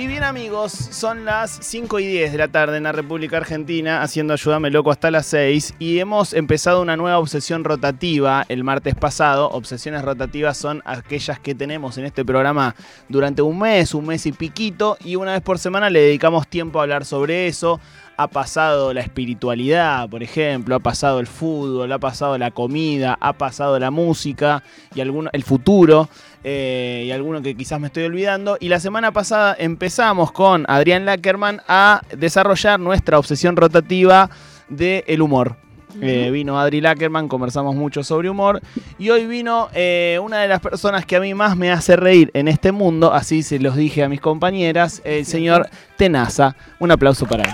Y bien amigos, son las 5 y 10 de la tarde en la República Argentina, haciendo Ayúdame Loco hasta las 6 y hemos empezado una nueva obsesión rotativa el martes pasado. Obsesiones rotativas son aquellas que tenemos en este programa durante un mes, un mes y piquito y una vez por semana le dedicamos tiempo a hablar sobre eso. Ha pasado la espiritualidad, por ejemplo, ha pasado el fútbol, ha pasado la comida, ha pasado la música y alguno, el futuro eh, y alguno que quizás me estoy olvidando. Y la semana pasada empezamos con Adrián Lackerman a desarrollar nuestra obsesión rotativa del el humor. Eh, vino Adri Lackerman, conversamos mucho sobre humor. Y hoy vino eh, una de las personas que a mí más me hace reír en este mundo, así se los dije a mis compañeras, el señor Tenaza. Un aplauso para él.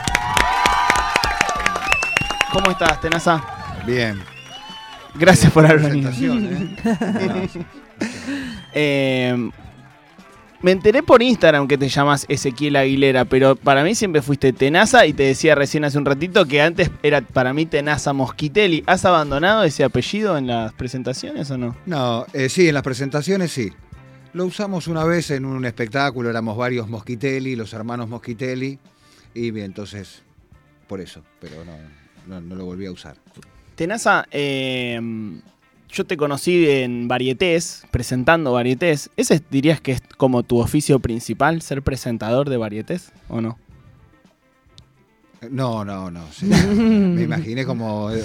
¿Cómo estás, Tenaza? Bien. Gracias por haber venido. ¿eh? Eh, me enteré por Instagram que te llamas Ezequiel Aguilera, pero para mí siempre fuiste Tenaza y te decía recién hace un ratito que antes era para mí Tenaza Mosquitelli. ¿Has abandonado ese apellido en las presentaciones o no? No, eh, sí, en las presentaciones sí. Lo usamos una vez en un espectáculo, éramos varios Mosquitelli, los hermanos Mosquitelli, y bien, entonces, por eso, pero no, no, no lo volví a usar. Tenaza, eh, yo te conocí en varietés, presentando varietés. ¿Ese dirías que es como tu oficio principal, ser presentador de varietés o no? No, no, no. sería- me imaginé como, eh,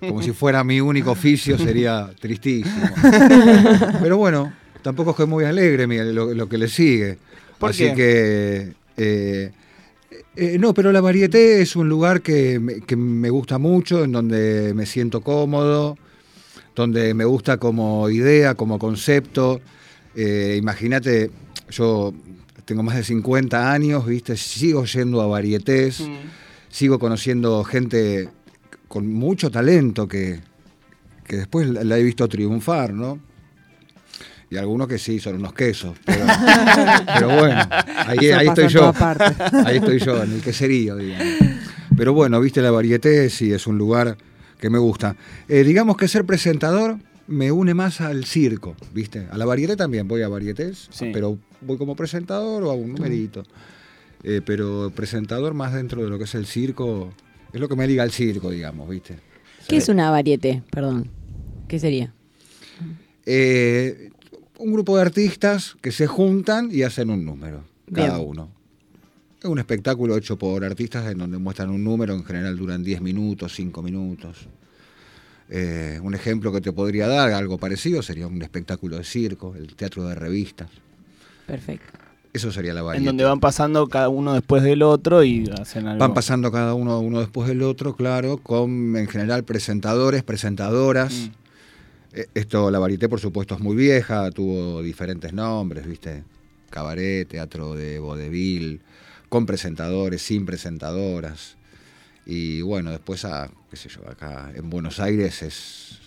como si fuera mi único oficio, sería tristísimo. Pero bueno, tampoco es que muy alegre lo, lo que le sigue. ¿Por Así qué? que. eh, eh, no, pero la varieté es un lugar que me, que me gusta mucho, en donde me siento cómodo, donde me gusta como idea, como concepto. Eh, Imagínate, yo tengo más de 50 años, ¿viste? Sigo yendo a varietés Mm. sigo conociendo gente con mucho talento que, que después la, la he visto triunfar, ¿no? Y algunos que sí, son unos quesos. Pero, pero bueno, ahí, ahí estoy yo. Ahí estoy yo, en el queserío, digamos. Pero bueno, viste, la varieté sí es un lugar que me gusta. Eh, digamos que ser presentador me une más al circo, ¿viste? A la varieté también, voy a varietés, Sí. pero voy como presentador o a un numerito. Eh, pero presentador más dentro de lo que es el circo, es lo que me liga al circo, digamos, ¿viste? ¿Qué es una varieté? Perdón. ¿Qué sería? Eh, un grupo de artistas que se juntan y hacen un número, cada Bien. uno. Es un espectáculo hecho por artistas en donde muestran un número, en general duran 10 minutos, 5 minutos. Eh, un ejemplo que te podría dar, algo parecido, sería un espectáculo de circo, el teatro de revistas. Perfecto. Eso sería la En variedad. donde van pasando cada uno después del otro y hacen algo. Van pasando cada uno uno después del otro, claro, con en general presentadores, presentadoras. Mm. Eh, Esto, la varieté, por supuesto, es muy vieja, tuvo diferentes nombres, ¿viste? Cabaret, teatro de vodevil, con presentadores, sin presentadoras. Y bueno, después, a, qué sé yo, acá en Buenos Aires es,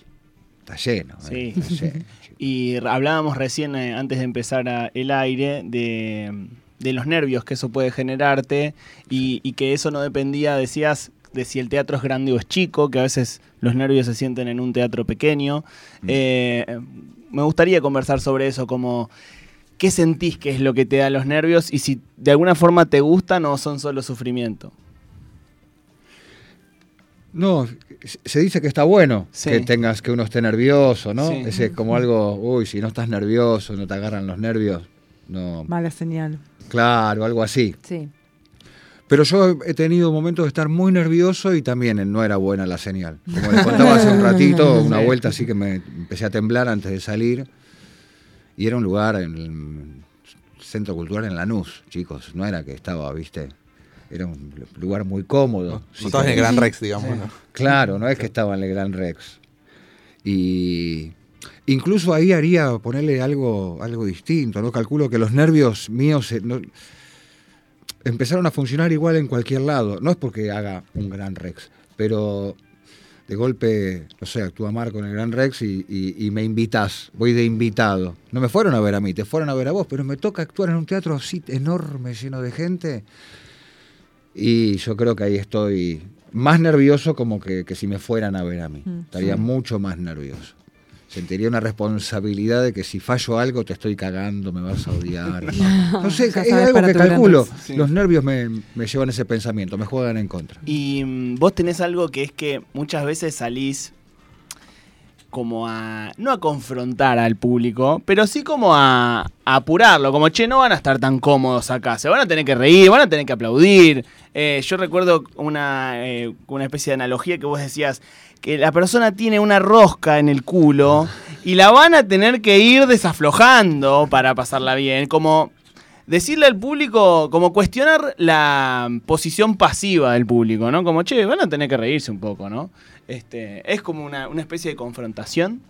está lleno. ¿eh? Sí. Está lleno. Y hablábamos recién, eh, antes de empezar a- el aire, de, de los nervios que eso puede generarte y, y que eso no dependía, decías, de si el teatro es grande o es chico, que a veces los nervios se sienten en un teatro pequeño. Mm. Eh, me gustaría conversar sobre eso, como qué sentís que es lo que te da los nervios y si de alguna forma te gustan o son solo sufrimiento. No, se dice que está bueno Sí. que tengas que uno esté nervioso, ¿no? Sí. Ese es como algo, uy, si no estás nervioso, no te agarran los nervios, no. Mala señal. Claro, algo así. Sí. Pero yo he tenido momentos de estar muy nervioso y también no era buena la señal. Como les contaba hace un ratito, una vuelta así que me empecé a temblar antes de salir. Y era un lugar en el Centro Cultural en Lanús, chicos. No era que estaba, viste. Era un lugar muy cómodo. No, estabas en el. Gran Rex, digamos. ¿no? Claro, no es que estaba en el Gran Rex. Y incluso ahí haría ponerle algo, algo distinto, ¿no? Calculo que los nervios míos eh, no- empezaron a funcionar igual en cualquier lado. No es porque haga un Gran Rex, pero de golpe, no sé, actúa Marco en el Gran Rex y, y- y me invitas, voy de invitado. No me fueron a ver a mí, te fueron a ver a vos, pero me toca actuar en un teatro así enorme, lleno de gente. Y yo creo que ahí estoy más nervioso como que, que si me fueran a ver a mí. Mm. Estaría mucho más nervioso. Sentiría una responsabilidad de que si fallo algo te estoy cagando, me vas a odiar. No sé, Ya es algo que calculo. Sí. Los nervios me, me llevan ese pensamiento, me juegan en contra. Y mm, vos tenés algo que es que muchas veces salís como a, no a confrontar al público, pero sí como a, a apurarlo, como, che, no van a estar tan cómodos acá, se van a tener que reír, van a tener que aplaudir. Eh, yo recuerdo una, eh, una especie de analogía que vos decías, que la persona tiene una rosca en el culo y la van a tener que ir desaflojando para pasarla bien, como decirle al público, como cuestionar la posición pasiva del público, ¿no? Como, che, van a tener que reírse un poco, ¿no? Este, es como una, una especie de confrontación.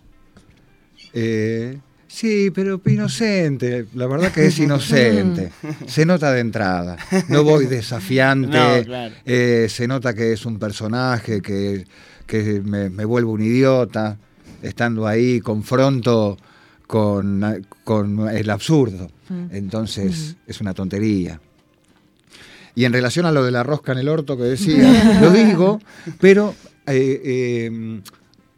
Eh, sí, pero inocente. La verdad que es inocente. Se nota de entrada. No voy desafiante. No, claro. Eh, se nota que es un personaje, que, que me, me vuelvo un idiota. Estando ahí, confronto con, con el absurdo. Entonces, es una tontería. Y en relación a lo de la rosca en el orto que decía, lo digo, pero eh, eh,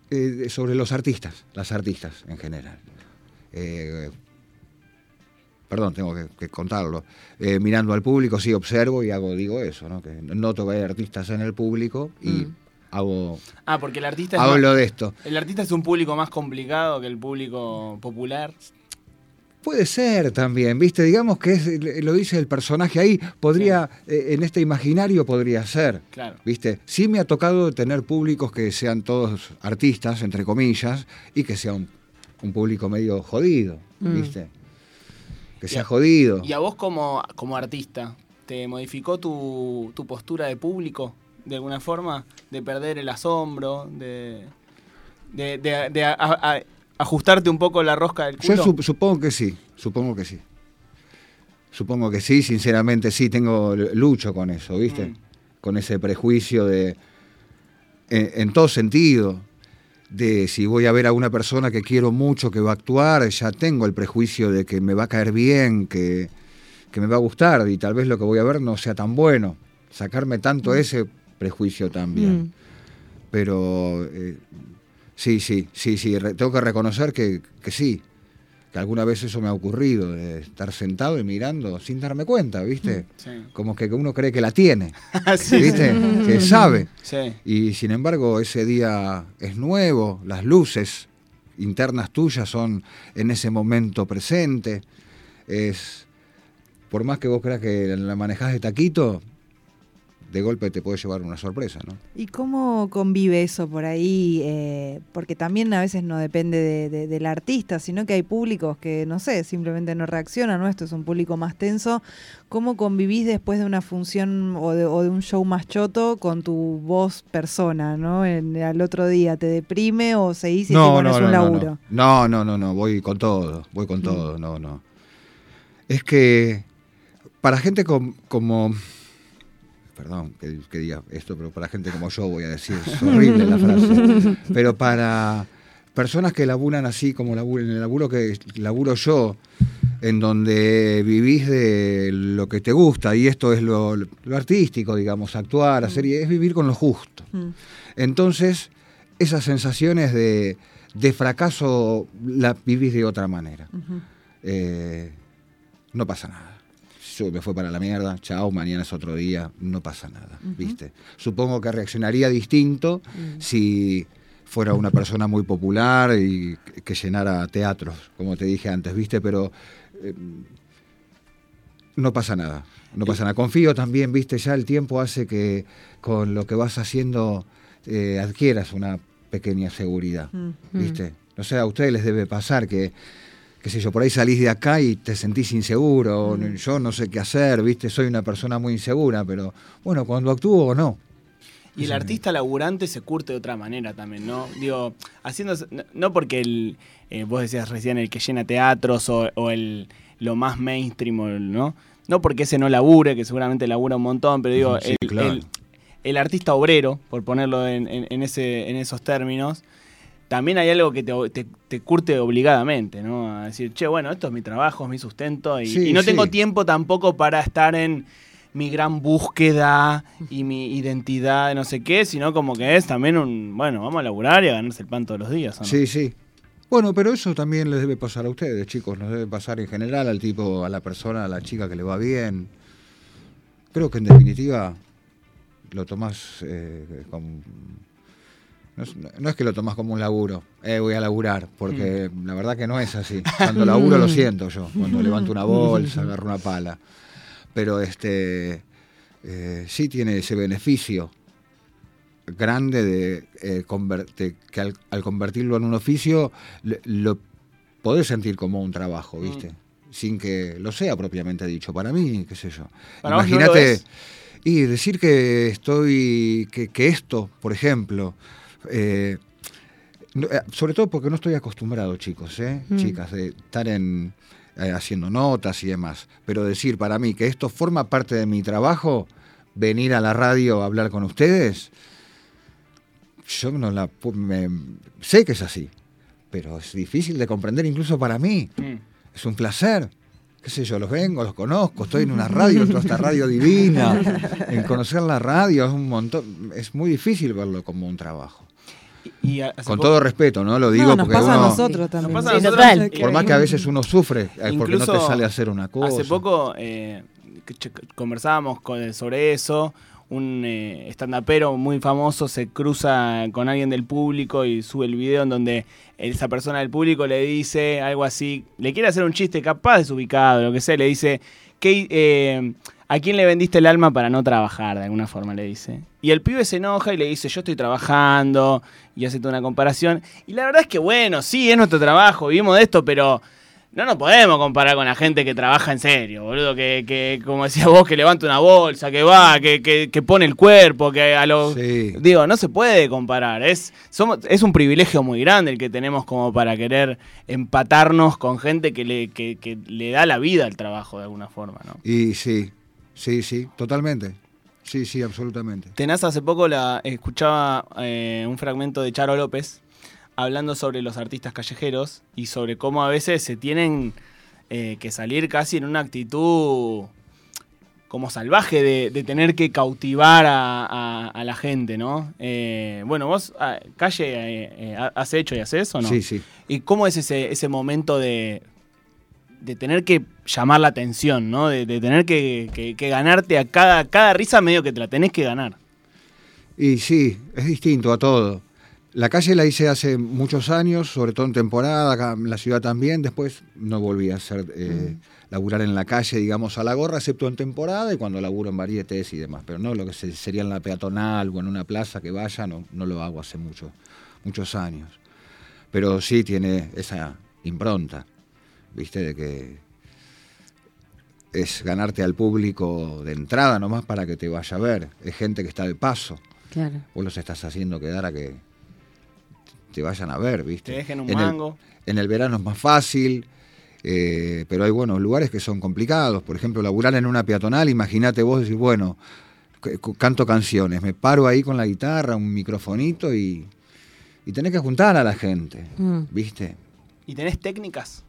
eh, sobre los artistas, las artistas en general. Eh, perdón, tengo que, que contarlo. Eh, mirando al público, sí observo y hago, digo eso, ¿no? Que noto que hay artistas en el público y Mm. hago, Ah, porque el artista es hablo más- de esto. el artista es un público más complicado que el público popular. Puede ser también, ¿viste? Digamos que es, lo dice el personaje ahí, podría, eh, en este imaginario podría ser. Claro. ¿Viste? Sí me ha tocado tener públicos que sean todos artistas, entre comillas, y que sea un, un público medio jodido, Mm. ¿viste? Que Y sea a- jodido. Y a vos como, como artista, ¿te modificó tu, tu postura de público de alguna forma? De perder el asombro, de, de, de- de a- a- ajustarte un poco la rosca del Yo culo. sup- supongo que sí, supongo que sí. Supongo que sí, sinceramente sí, tengo lucho con eso, ¿viste? Mm. Con ese prejuicio de, en, en todo sentido, de si voy a ver a una persona que quiero mucho, que va a actuar, ya tengo el prejuicio de que me va a caer bien, que, que me va a gustar y tal vez lo que voy a ver no sea tan bueno. Sacarme tanto ese prejuicio también. Mm. Pero eh, sí, sí, sí, sí, tengo que reconocer que, que sí, que alguna vez eso me ha ocurrido, de estar sentado y mirando sin darme cuenta, ¿viste? Sí. Como que uno cree que la tiene, Sí, ¿viste? Que sabe. sí. Y sin embargo ese día es nuevo, las luces internas tuyas son en ese momento presente. Es, por más que vos creas que la manejás de taquito, de golpe te puede llevar una sorpresa, ¿no? ¿Y cómo convive eso por ahí? Eh, porque también a veces no depende de- de- del artista, sino que hay públicos que, no sé, simplemente no reaccionan, ¿no? Esto es un público más tenso. ¿Cómo convivís después de una función o de, o de un show más choto con tu voz persona, ¿no? En- al otro día, ¿te deprime o seguís y decís, bueno, es un laburo? No, no, no, no, voy con todo, voy con todo, no, no. Es que para gente com- como, perdón que, que diga esto, pero para gente como yo voy a decir, es horrible la frase, pero para personas que laburan así como laburo, en el laburo que laburo yo, en donde vivís de lo que te gusta, y esto es lo, lo artístico, digamos, actuar, hacer, y es vivir con lo justo. Mm. Entonces, esas sensaciones de, de fracaso las vivís de otra manera. Eh, no pasa nada. Yo me fue para la mierda, chao, mañana es otro día, no pasa nada, ¿viste? Supongo que reaccionaría distinto si fuera una persona muy popular y que llenara teatros, como te dije antes, ¿viste? Pero eh, no pasa nada, no pasa nada. Confío también, ¿viste? Ya el tiempo hace que con lo que vas haciendo eh, adquieras una pequeña seguridad, Mm. ¿viste? No sé, a ustedes les debe pasar que, qué sé yo, por ahí salís de acá y te sentís inseguro, o yo no sé qué hacer, ¿viste? Soy una persona muy insegura, pero bueno, cuando actúo no. Y el artista laburante se curte de otra manera también, ¿no? Digo, haciendo. No, porque el. eh, vos decías recién el que llena teatros o, o el lo más mainstream, ¿no? No porque ese no labure, que seguramente labura un montón, pero digo, Sí, el, claro. el- el artista obrero, por ponerlo en, en- en ese, en esos términos, también hay algo que te, te- te curte obligadamente, ¿no? A decir, che, bueno, esto es mi trabajo, es mi sustento, y, Sí, y no tengo tiempo tampoco para estar en mi gran búsqueda y mi identidad de no sé qué, sino como que es también un, bueno, vamos a laburar y a ganarse el pan todos los días. Sí, sí. Bueno, pero eso también les debe pasar a ustedes, chicos, nos debe pasar en general al tipo, a la persona, a la chica que le va bien. Creo que en definitiva lo tomás eh, con... No es, no es que lo tomás como un laburo, eh, voy a laburar, porque la verdad que no es así. Cuando laburo lo siento yo, cuando levanto una bolsa, agarro una pala. Pero este eh, sí tiene ese beneficio grande de, eh, que al, al convertirlo en un oficio le- lo podés sentir como un trabajo, ¿viste? Sin que lo sea propiamente dicho. Para mí, qué sé yo. No Imagínate. y decir que estoy. que, que esto, por ejemplo. Eh, eh, sobre todo porque no estoy acostumbrado, chicos, ¿eh? Mm. chicas, de estar en, eh, haciendo notas y demás. Pero decir para mí que esto forma parte de mi trabajo, venir a la radio a hablar con ustedes, yo no la me- sé que es así, pero es difícil de comprender incluso para mí. Mm. Es un placer. Qué sé yo, los vengo, los conozco, estoy en una radio, toda esta radio divina. En conocer la radio es un montón, es muy difícil verlo como un trabajo. Y, y hace Con todo respeto, ¿no? Lo digo no, nos porque pasa a uno, nosotros también. Nos pasa a nosotros total. que- por más que a veces uno sufre, eh, porque no te Incluso sale a hacer una cosa. Hace poco eh, que conversábamos con- sobre eso. Un eh, stand-upero muy famoso se cruza con alguien del público y sube el video en donde esa persona del público le dice algo así, le quiere hacer un chiste capaz desubicado, lo que sea, le dice, ¿qué, eh, ¿a quién le vendiste el alma para no trabajar? De alguna forma le dice. Y el pibe se enoja y le dice, yo estoy trabajando, y hace toda una comparación. Y la verdad es que bueno, sí, es nuestro trabajo, vivimos de esto, pero no nos podemos comparar con la gente que trabaja en serio, boludo, que, que como decías vos, que levanta una bolsa, que va, que, que, que pone el cuerpo, que a los... Sí. Digo, no se puede comparar, es, somos, es un privilegio muy grande el que tenemos como para querer empatarnos con gente que le, que, que le da la vida al trabajo de alguna forma, ¿no? Y sí, sí, sí, totalmente. Sí, sí, absolutamente. Tenás hace poco la escuchaba eh, un fragmento de Charo López hablando sobre los artistas callejeros y sobre cómo a veces se tienen eh, que salir casi en una actitud como salvaje de, de tener que cautivar a, a- a la gente, ¿no? Eh, bueno, vos, ah, Calle, ¿has hecho y haces o no? Sí, sí. ¿Y cómo es ese, ese momento de, de tener que llamar la atención, ¿no? De, de tener que, que- que ganarte a cada, cada risa medio que te la tenés que ganar. Y sí, es distinto a todo. La calle la hice hace muchos años, sobre todo en temporada, acá en la ciudad también. Después no volví a hacer eh, laburar en la calle, digamos, a la gorra, excepto en temporada y cuando laburo en varietés y demás. Pero no lo que se- sería en la peatonal o en una plaza que vaya, no, no lo hago hace mucho, muchos años. Pero sí tiene esa impronta, ¿viste? De que es ganarte al público de entrada nomás para que te vaya a ver. Es gente que está de paso. Claro. Vos los estás haciendo quedar a que te vayan a ver, ¿viste? Te dejen un en el- mango. en el verano es más fácil, eh, pero hay buenos lugares que son complicados. Por ejemplo, laburar en una peatonal, imagínate vos decir, bueno, canto canciones, me paro ahí con la guitarra, un microfonito y, y tenés que juntar a la gente, Mm. ¿viste? ¿Y tenés técnicas?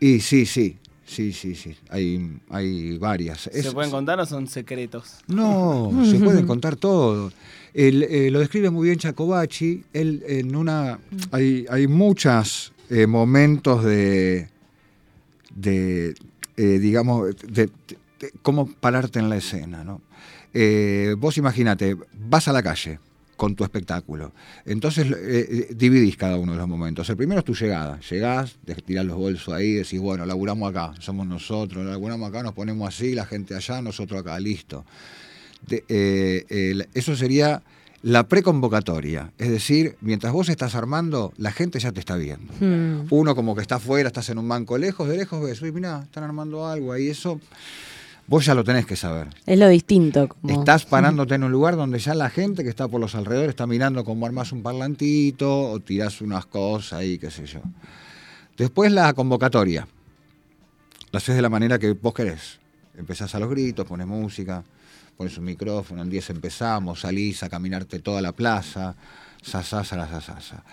Y sí, sí, sí, sí, sí, hay, hay varias. ¿Se Es- pueden contar o son secretos? No, se pueden contar todo. Eh, lo describe muy bien Chacobacci. Él en una hay, hay muchos momentos de, de eh, digamos, de, de- de cómo pararte en la escena, ¿no? Eh, vos imagínate, vas a la calle con tu espectáculo. Entonces eh, eh, dividís cada uno de los momentos. El primero es tu llegada. Llegás, de- tirás los bolsos ahí, decís, bueno, laburamos acá, somos nosotros, laburamos acá, nos ponemos así, la gente allá, nosotros acá, listo. De- eh, eso sería la preconvocatoria. Es decir, mientras vos estás armando, la gente ya te está viendo. Mm. Uno como que está afuera, estás en un banco lejos, de lejos ves, uy, mirá, están armando algo ahí, eso vos ya lo tenés que saber. Es lo distinto. Como... Estás parándote en un lugar donde ya la gente que está por los alrededores está mirando cómo armás un parlantito o tirás unas cosas ahí, qué sé yo. Después la convocatoria. La haces de la manera que vos querés. Empezás a los gritos, pones música, pones un micrófono, en 10 empezamos, salís a caminarte toda la plaza, sasasa, la sasasa.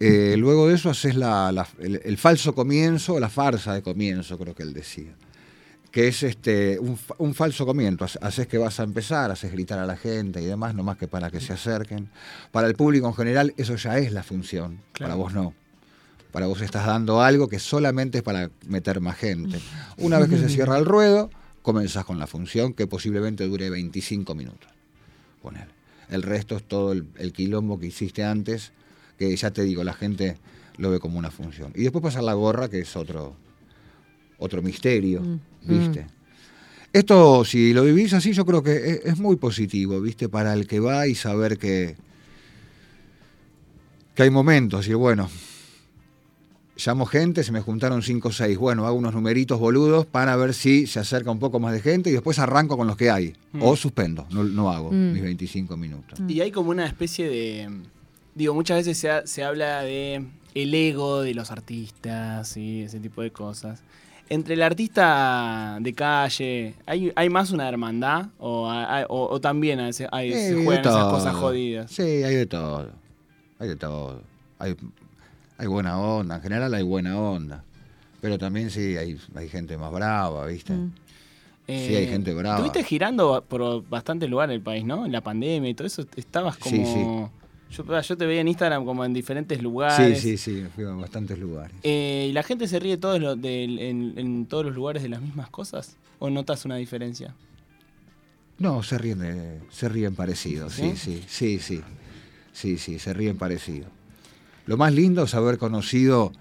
Eh, luego de eso haces la- la- el, el falso comienzo, o la farsa de comienzo, creo que él decía. Que es este un, un falso comienzo. Hace- Haces que vas a empezar, haces gritar a la gente y demás, no más que para que se acerquen. Para el público en general, eso ya es la función. Claro. Para vos no. Para vos estás dando algo que solamente es para meter más gente. Una vez que se cierra el ruedo, comenzás con la función que posiblemente dure 25 minutos. Ponele. El resto es todo el, el quilombo que hiciste antes, que ya te digo, la gente lo ve como una función. Y después pasa la gorra, que es otro, otro misterio, ¿viste? Esto, si lo vivís así, yo creo que es, es muy positivo, ¿viste? Para el que va y saber que, que hay momentos, y bueno, llamo gente, se me juntaron cinco o seis, bueno, hago unos numeritos boludos para ver si se acerca un poco más de gente y después arranco con los que hay. Mm. O suspendo, no, no hago Mm. mis 25 minutos. Y hay como una especie de. Digo, muchas veces se, ha- se habla de el ego de los artistas y ese tipo de cosas. Entre el artista de calle, ¿hay, hay más una hermandad? ¿O, hay- o- o también hay- Eh, se juegan esas cosas jodidas? Sí, hay de todo. Hay de todo. Hay, hay buena onda, en general hay buena onda. Pero también sí, hay, hay gente más brava, ¿viste? Mm. Sí, hay gente brava. Estuviste girando por bastantes lugares del país, ¿no? En la pandemia y todo eso. Estabas como. Sí, sí. Yo, yo te veía en Instagram como en diferentes Sí, lugares. sí, sí, fui a bastantes lugares. Eh, ¿Y la gente se ríe todos los en, en todos los lugares de las mismas cosas? ¿O notas una diferencia? No, se ríen, de- se ríen parecidos, sí, sí, sí, sí, sí, sí, se ríen parecido. Lo más lindo es haber conocido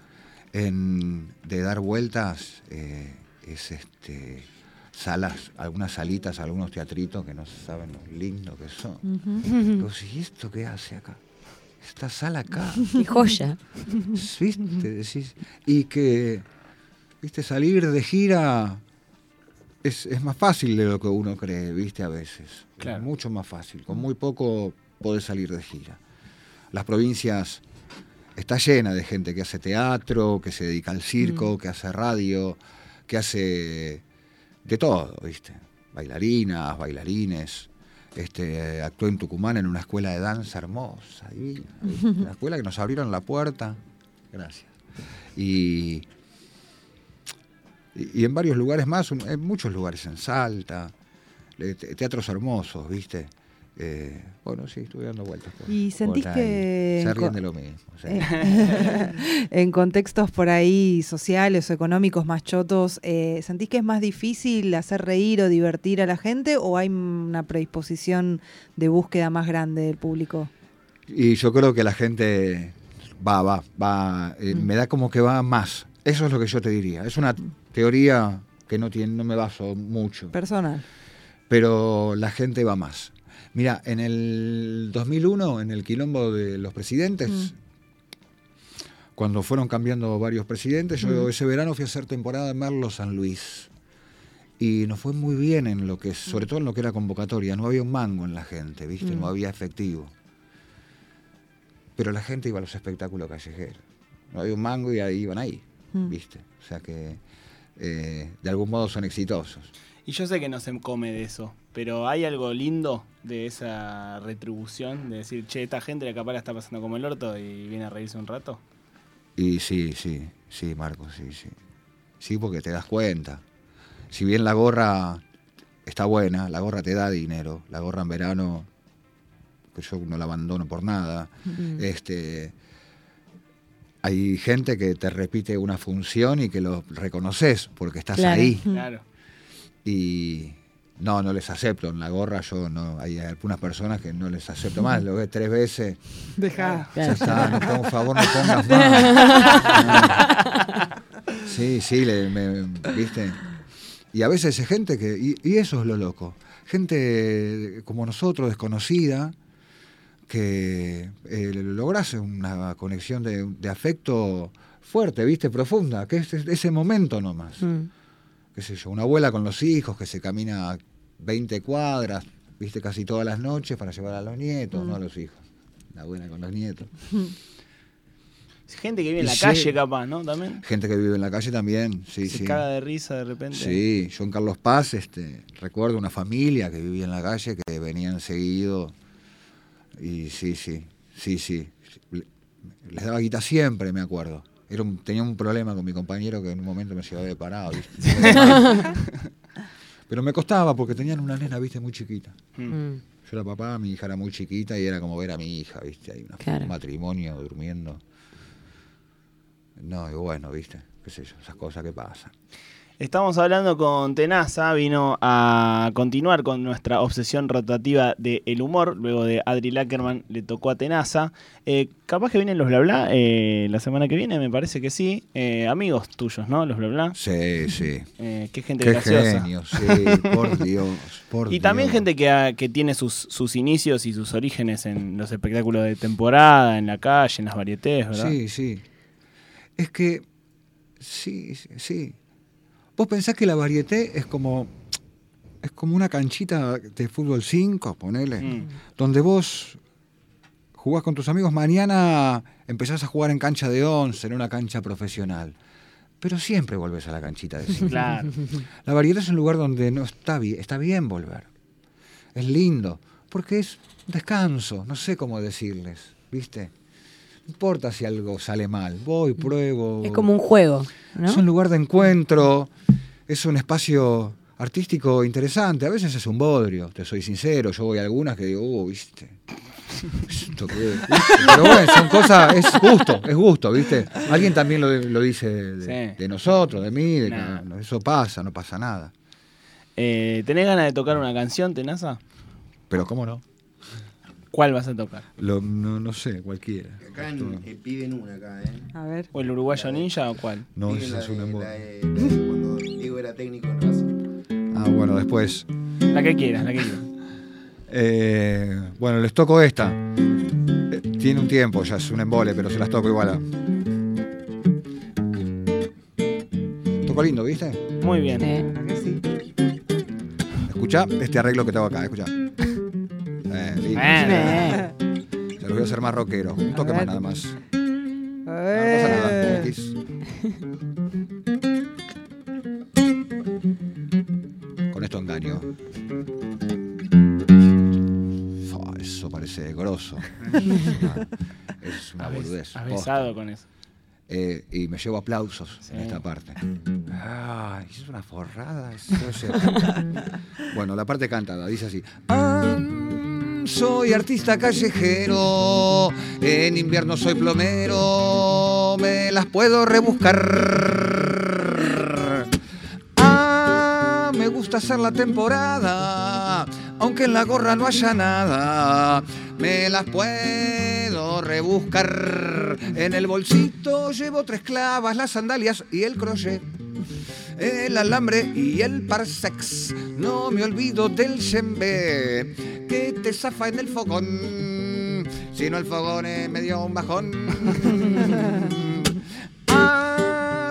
en, de dar vueltas eh, es este salas, algunas salitas, algunos teatritos que no saben lo lindo que son. Digo, ¿y esto qué hace acá? Esta sala acá. Qué joya. ¿Viste? Decís, y que, viste, salir de gira es, es más fácil de lo que uno cree, viste, a veces. Claro. Mucho más fácil. Con muy poco podés salir de gira. Las provincias está llena de gente que hace teatro, que se dedica al circo, que hace radio, que hace de todo, viste. Bailarinas, bailarines. Este, actué en Tucumán en una escuela de danza hermosa, divina, una escuela que nos abrieron la puerta. Gracias. Y, y, en varios lugares más, en muchos lugares, en Salta, te- teatros hermosos, ¿viste? Eh, bueno, sí, estuve dando vueltas. por- ¿Y sentís por que Se en ríen de lo mismo. sí. Eh, en contextos por ahí sociales o económicos más chotos, eh, ¿sentís que es más difícil hacer reír o divertir a la gente o hay una predisposición de búsqueda más grande del público? Y yo creo que la gente va, va, va, eh, Mm. me da como que va más. Eso es lo que yo te diría. Es una teoría que no, tiene, no me baso mucho, Personal. pero la gente va más. Mira, en el 2001, en el quilombo de los presidentes, Mm. cuando fueron cambiando varios presidentes, yo Mm. ese verano fui a hacer temporada en Merlo San Luis. Y nos fue muy bien en lo que, sobre todo en lo que era convocatoria. No había un mango en la gente, ¿viste? Mm. No había efectivo. Pero la gente iba a los espectáculos callejeros. No había un mango y ahí iban ahí, Mm. ¿viste? O sea que eh, de algún modo son exitosos. Y yo sé que no se come de eso, pero ¿hay algo lindo de esa retribución? De decir, che, esta gente la capaz la está pasando como el orto y viene a reírse un rato. Y sí, sí, sí, Marco, sí, sí. Sí, porque te das cuenta. Si bien la gorra está buena, la gorra te da dinero. La gorra en verano, que yo no la abandono por nada. Mm. Este, hay gente que te repite una función y que lo reconoces porque estás Claro. ahí. Claro. Y no, no les acepto. En la gorra yo no. Hay algunas personas que no les acepto más. Lo ves tres veces. Deja. Ya está, no, por favor, no pongas más. Sí, sí, le- me- ¿viste? Y a veces es gente que, y, y eso es lo loco, gente como nosotros, desconocida, que eh, logras una conexión de, de afecto fuerte, ¿viste? Profunda, que es ese momento nomás. Mm. Qué sé yo, una abuela con los hijos que se camina 20 cuadras, ¿viste? Casi todas las noches para llevar a los nietos, no a los hijos. La abuela con los nietos. Gente que vive en la sí. calle capaz, ¿no? También. Gente que vive en la calle también, sí, se sí. caga de risa de repente. Sí, yo en Carlos Paz este, recuerdo una familia que vivía en la calle que venían seguido y sí, sí, sí, sí. Le- Les daba guita siempre, me acuerdo. Era un- tenía un problema con mi compañero que en un momento me llevaba de parado. ¿viste? Pero me costaba porque tenían una nena, viste, muy chiquita. Mm. Yo era papá, mi hija era muy chiquita y era como ver a mi hija, viste, hay una- Claro. un matrimonio durmiendo. No, y bueno, viste, qué sé yo, esas cosas que pasan. Estamos hablando con Tenaza, vino a continuar con nuestra obsesión rotativa del humor. Luego de Adri Lackerman le tocó a Tenaza. Eh, capaz que vienen los bla bla eh, la semana que viene, me parece que sí. Eh, amigos tuyos, ¿no? Los bla bla. Sí, sí. Eh, qué gente Qué graciosa. genio, sí, por Dios, por Y también gente que, ha- que tiene sus, sus inicios y sus orígenes en los espectáculos de temporada, en la calle, en las varietés, ¿verdad? Sí, sí. Es que, sí, sí, sí. Vos pensás que la varieté es como, es como una canchita de fútbol 5, ponele, Mm. donde vos jugás con tus amigos, mañana empezás a jugar en cancha de 11, en una cancha profesional. Pero siempre volvés a la canchita de 5. Claro. La variedad es un lugar donde no está bien, está bien volver. Es lindo, porque es un descanso, no sé cómo decirles, ¿viste? No importa si algo sale mal, voy, pruebo. Es como un juego, ¿no? Es un lugar de encuentro, es un espacio artístico interesante. A veces es un bodrio, te soy sincero. Yo voy a algunas que digo, uh, viste. Esto que- ¿viste? Pero bueno, son cosas, es gusto, es gusto, ¿viste? Alguien también lo, lo dice de, Sí. de nosotros, de mí, de que Nah. eso pasa, no pasa nada. Eh, ¿Tenés ganas de tocar una canción, Tenaza? Pero ¿cómo no? ¿Cuál vas a tocar? Lo- no, no sé, cualquiera. Acá en, eh, piden una acá, ¿eh? A ver. ¿O el uruguayo ninja o cuál? No, la es un de- embo- la de- la de Cuando Diego era técnico en Racing. Ah, bueno, después. La que quieras, la que quieras. Eh, bueno, les toco esta. Eh, Tiene un tiempo, ya es un embole, pero se las toco igual. a- Toco lindo, ¿viste? Muy bien. Sí. Escucha este arreglo que tengo acá, escucha. Eh, lindo. Eh, Se los voy a hacer más rockero. Un toque más nada más. Es una, boludez. Has posta. besado con eso. Eh, y me llevo aplausos Sí. en esta parte. Ay, es una forrada. es- no sé. bueno, la parte cantada dice así. Soy artista callejero, en invierno soy plomero, me las puedo rebuscar. Ah, me gusta hacer la temporada, aunque en la gorra no haya nada. Me las puedo rebuscar. En el bolsito llevo tres clavas, las sandalias y el crochet. El alambre y el parsex. No me olvido del yembe que te zafa en el fogón. Si no el fogón eh, me dio un bajón. Ah,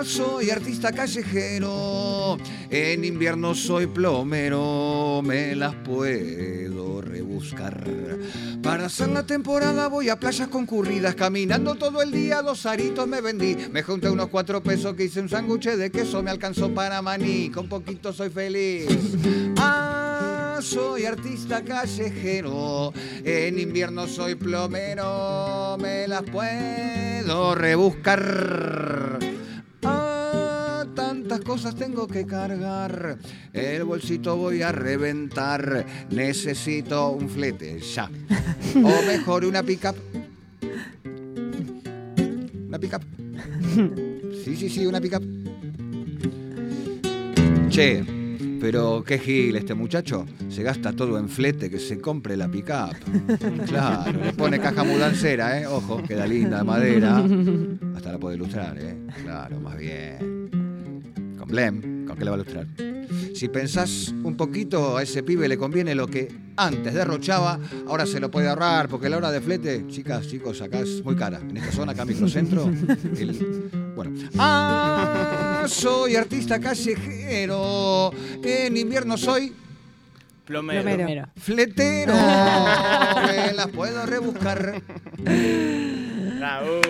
soy artista callejero. En invierno soy plomero. Me las puedo rebuscar. Para hacer la temporada voy a playas concurridas. Caminando todo el día, dos aritos me vendí. Me junté unos cuatro pesos que hice un sándwich de queso. Me alcanzó para maní. Con poquito soy feliz. Ah, soy artista callejero. En invierno soy plomero. Me las puedo rebuscar. Cosas tengo que cargar. El bolsito voy a reventar. Necesito un flete ya. O mejor una pickup. Una pickup. Sí, sí, sí, una pickup. Che, pero qué gil este muchacho. Se gasta todo en flete, que se compre la pickup. Claro, le pone caja mudancera, ¿eh? Ojo, queda linda de madera. Hasta la puede ilustrar, ¿eh? Claro, más bien. Con Blem, ¿con qué le va a ilustrar? Si pensás un poquito, a ese pibe le conviene lo que antes derrochaba, ahora se lo puede ahorrar, porque la hora de flete, chicas, chicos, acá es muy cara. En esta zona, acá microcentro, el- bueno. Ah, soy artista callejero, en invierno soy Plomero. Fletero, me las puedo rebuscar. Bravo.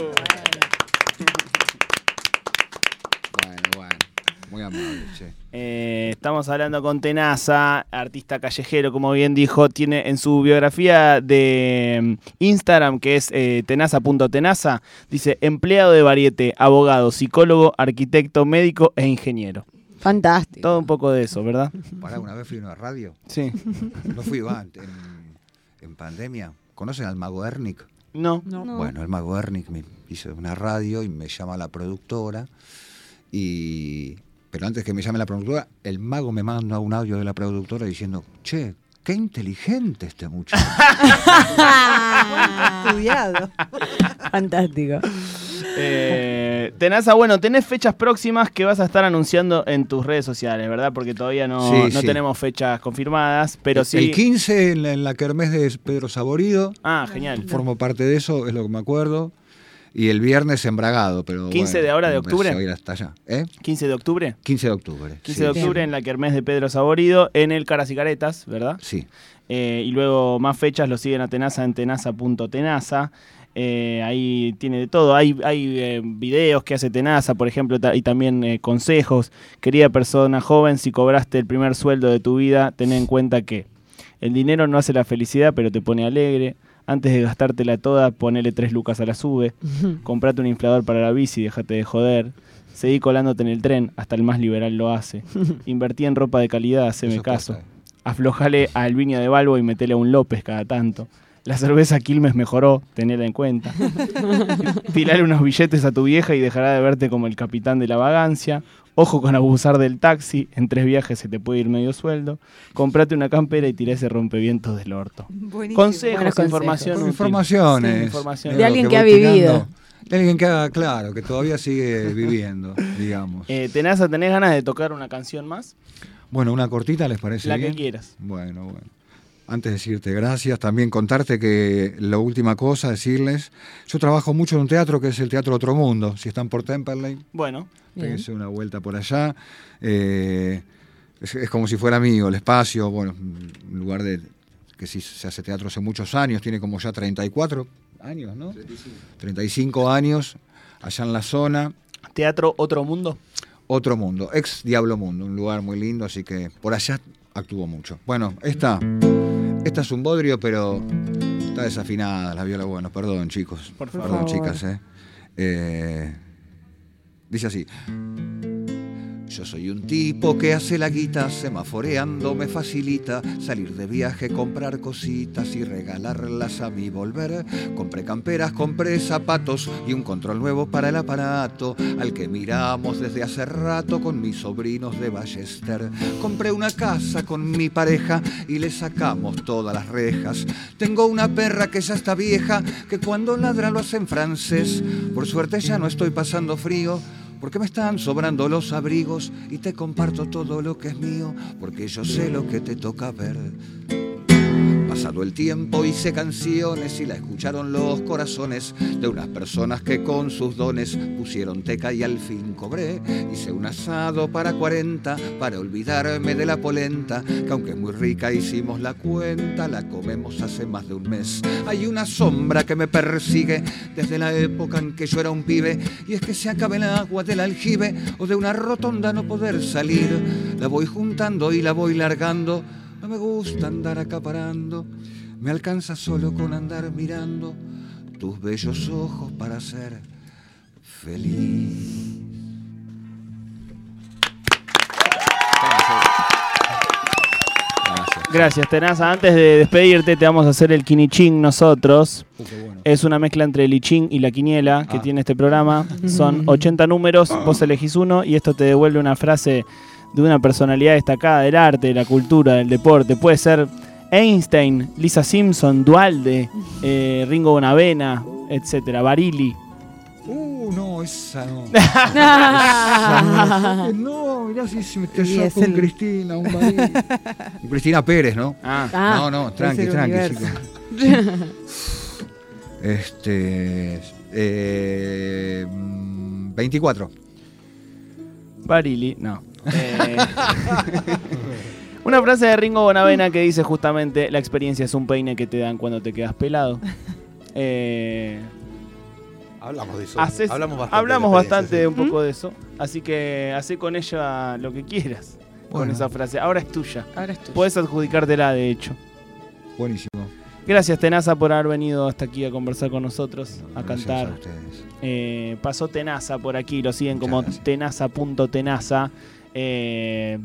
Bueno, bueno, muy amable, che. Eh, estamos hablando con Tenaza, artista callejero, como bien dijo, tiene en su biografía de mm, Instagram, que es eh, tenaza.tenaza, dice empleado de variete, abogado, psicólogo, arquitecto, médico e ingeniero. Fantástico. Todo un poco de eso, ¿verdad? Pará, una vez fui a una radio. Sí. No fui antes, en, en pandemia. ¿Conocen al mago Ernick? No. No. No. Bueno, el mago Ernick me hizo una radio y me llama la productora. Y. Pero antes que me llame la productora, el mago me manda un audio de la productora diciendo, che, qué inteligente este muchacho. Estudiado. Fantástico. Eh, Tenaza, bueno, tenés fechas próximas que vas a estar anunciando en tus redes sociales, ¿verdad? Porque todavía no, Sí, no sí. tenemos fechas confirmadas, pero sí. El 15 en la, en la Kermés de Pedro Saborido. Ah, genial. Formo parte de eso, es lo que me acuerdo. Y el viernes en Bragado, pero 15 bueno, de ahora de octubre. va a ir hasta allá. ¿Eh? 15 de octubre. 15 de octubre. 15 sí. de octubre en la Kermés de Pedro Saborido, en el Caras y Caretas, ¿verdad? Sí. Eh, y luego más fechas lo siguen a Tenaza en tenaza.tenaza. Eh, ahí tiene de todo. Hay, hay eh, videos que hace Tenaza, por ejemplo, ta- y también eh, consejos. Querida persona joven, si cobraste el primer sueldo de tu vida, ten en cuenta que el dinero no hace la felicidad, pero te pone alegre. Antes de gastártela toda, ponele tres lucas a la sube. Comprate un inflador para la bici, déjate de joder. Seguí colándote en el tren, hasta el más liberal lo hace. Invertí en ropa de calidad, haceme Eso caso. Aflojale al Viña de Balbo y metele a un López cada tanto. La cerveza Quilmes mejoró, tenela en cuenta. Tirale unos billetes a tu vieja y dejará de verte como el capitán de la vagancia. Ojo con abusar del taxi, en tres viajes se te puede ir medio sueldo. Comprate una campera y tirá ese rompevientos del orto. Buenísimo. Consejos, consejos. información. Informaciones. Sí, De alguien que ha vivido. tirando. De alguien que ha, claro, que todavía sigue viviendo, digamos. Eh, Tenaza, ¿tenés ganas de tocar una canción más? Bueno, una cortita, ¿les parece La bien? que quieras. Bueno, bueno. Antes de decirte gracias, también contarte que la última cosa, decirles, yo trabajo mucho en un teatro que es el Teatro Otro Mundo. Si están por Temperley, Bueno, péguense una vuelta por allá. Eh, es, es como si fuera mío el espacio, bueno, un lugar de que sí se hace teatro hace muchos años, tiene como ya 34 años, ¿no? 35 años, allá en la zona. Teatro Otro Mundo. Otro Mundo, ex Diablo Mundo, un lugar muy lindo, así que por allá actuó mucho. Bueno, esta, esta es un bodrio, pero está desafinada la viola. Bueno, perdón, chicos. Por perdón, favor. chicas, ¿eh? Eh, Dice así. Yo soy un tipo que hace la guita, semaforeando me facilita salir de viaje, comprar cositas y regalarlas a mi volver. Compré camperas, compré zapatos y un control nuevo para el aparato al que miramos desde hace rato con mis sobrinos de Ballester. Compré una casa con mi pareja y le sacamos todas las rejas. Tengo una perra que ya está vieja, que cuando ladra lo hace en francés. Por suerte ya no estoy pasando frío porque me están sobrando los abrigos y te comparto todo lo que es mío, porque yo sé lo que te toca ver. El tiempo hice canciones y la escucharon los corazones de unas personas que con sus dones pusieron teca y al fin cobré. Hice un asado para 40 para olvidarme de la polenta, que aunque muy rica hicimos la cuenta, la comemos hace más de un mes. Hay una sombra que me persigue desde la época en que yo era un pibe y es que se acaba el agua del aljibe o de una rotonda no poder salir. La voy juntando y la voy largando. No me gusta andar acaparando, me alcanza solo con andar mirando tus bellos ojos para ser feliz. Gracias. Tenaza. Antes de despedirte, te vamos a hacer el quinichín nosotros. Bueno. Es una mezcla entre el lichín y la quiniela que Ah. tiene este programa. Son 80 números, vos elegís uno y esto te devuelve una frase de una personalidad destacada del arte, de la cultura, del deporte. Puede ser Einstein, Lisa Simpson, Dualde, eh, Ringo Bonavena, etcétera, Barili. Uh, no, esa no. Esa no. No, mirá si se me te el- Cristina, un Barili. Cristina Pérez, ¿no? Ah, Ah, no, no, tranqui, tranqui, chicos. Este. Eh, mm, 24. Barili, no. Eh, una frase de Ringo Bonavena que dice justamente, la experiencia es un peine que te dan cuando te quedas pelado. Eh, Hablamos de eso. haces- hablamos bastante. hablamos de bastante un poco de eso. Así que hacé con ella lo que quieras. Con Bueno. esa frase. Ahora es tuya. Ahora es tuyo. Puedes adjudicártela, de hecho. Buenísimo. Gracias, Tenaza, por haber venido hasta aquí a conversar con nosotros, a Gracias cantar. a ustedes. Eh, pasó Tenaza por aquí, lo siguen Muchas como tenaza.tenaza. eh,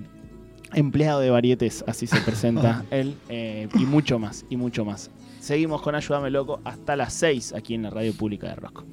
empleado de varietes, así se presenta él, eh, y mucho más, y mucho más. Seguimos con Ayúdame Loco hasta las 6 aquí en la Radio Pública de Rosco.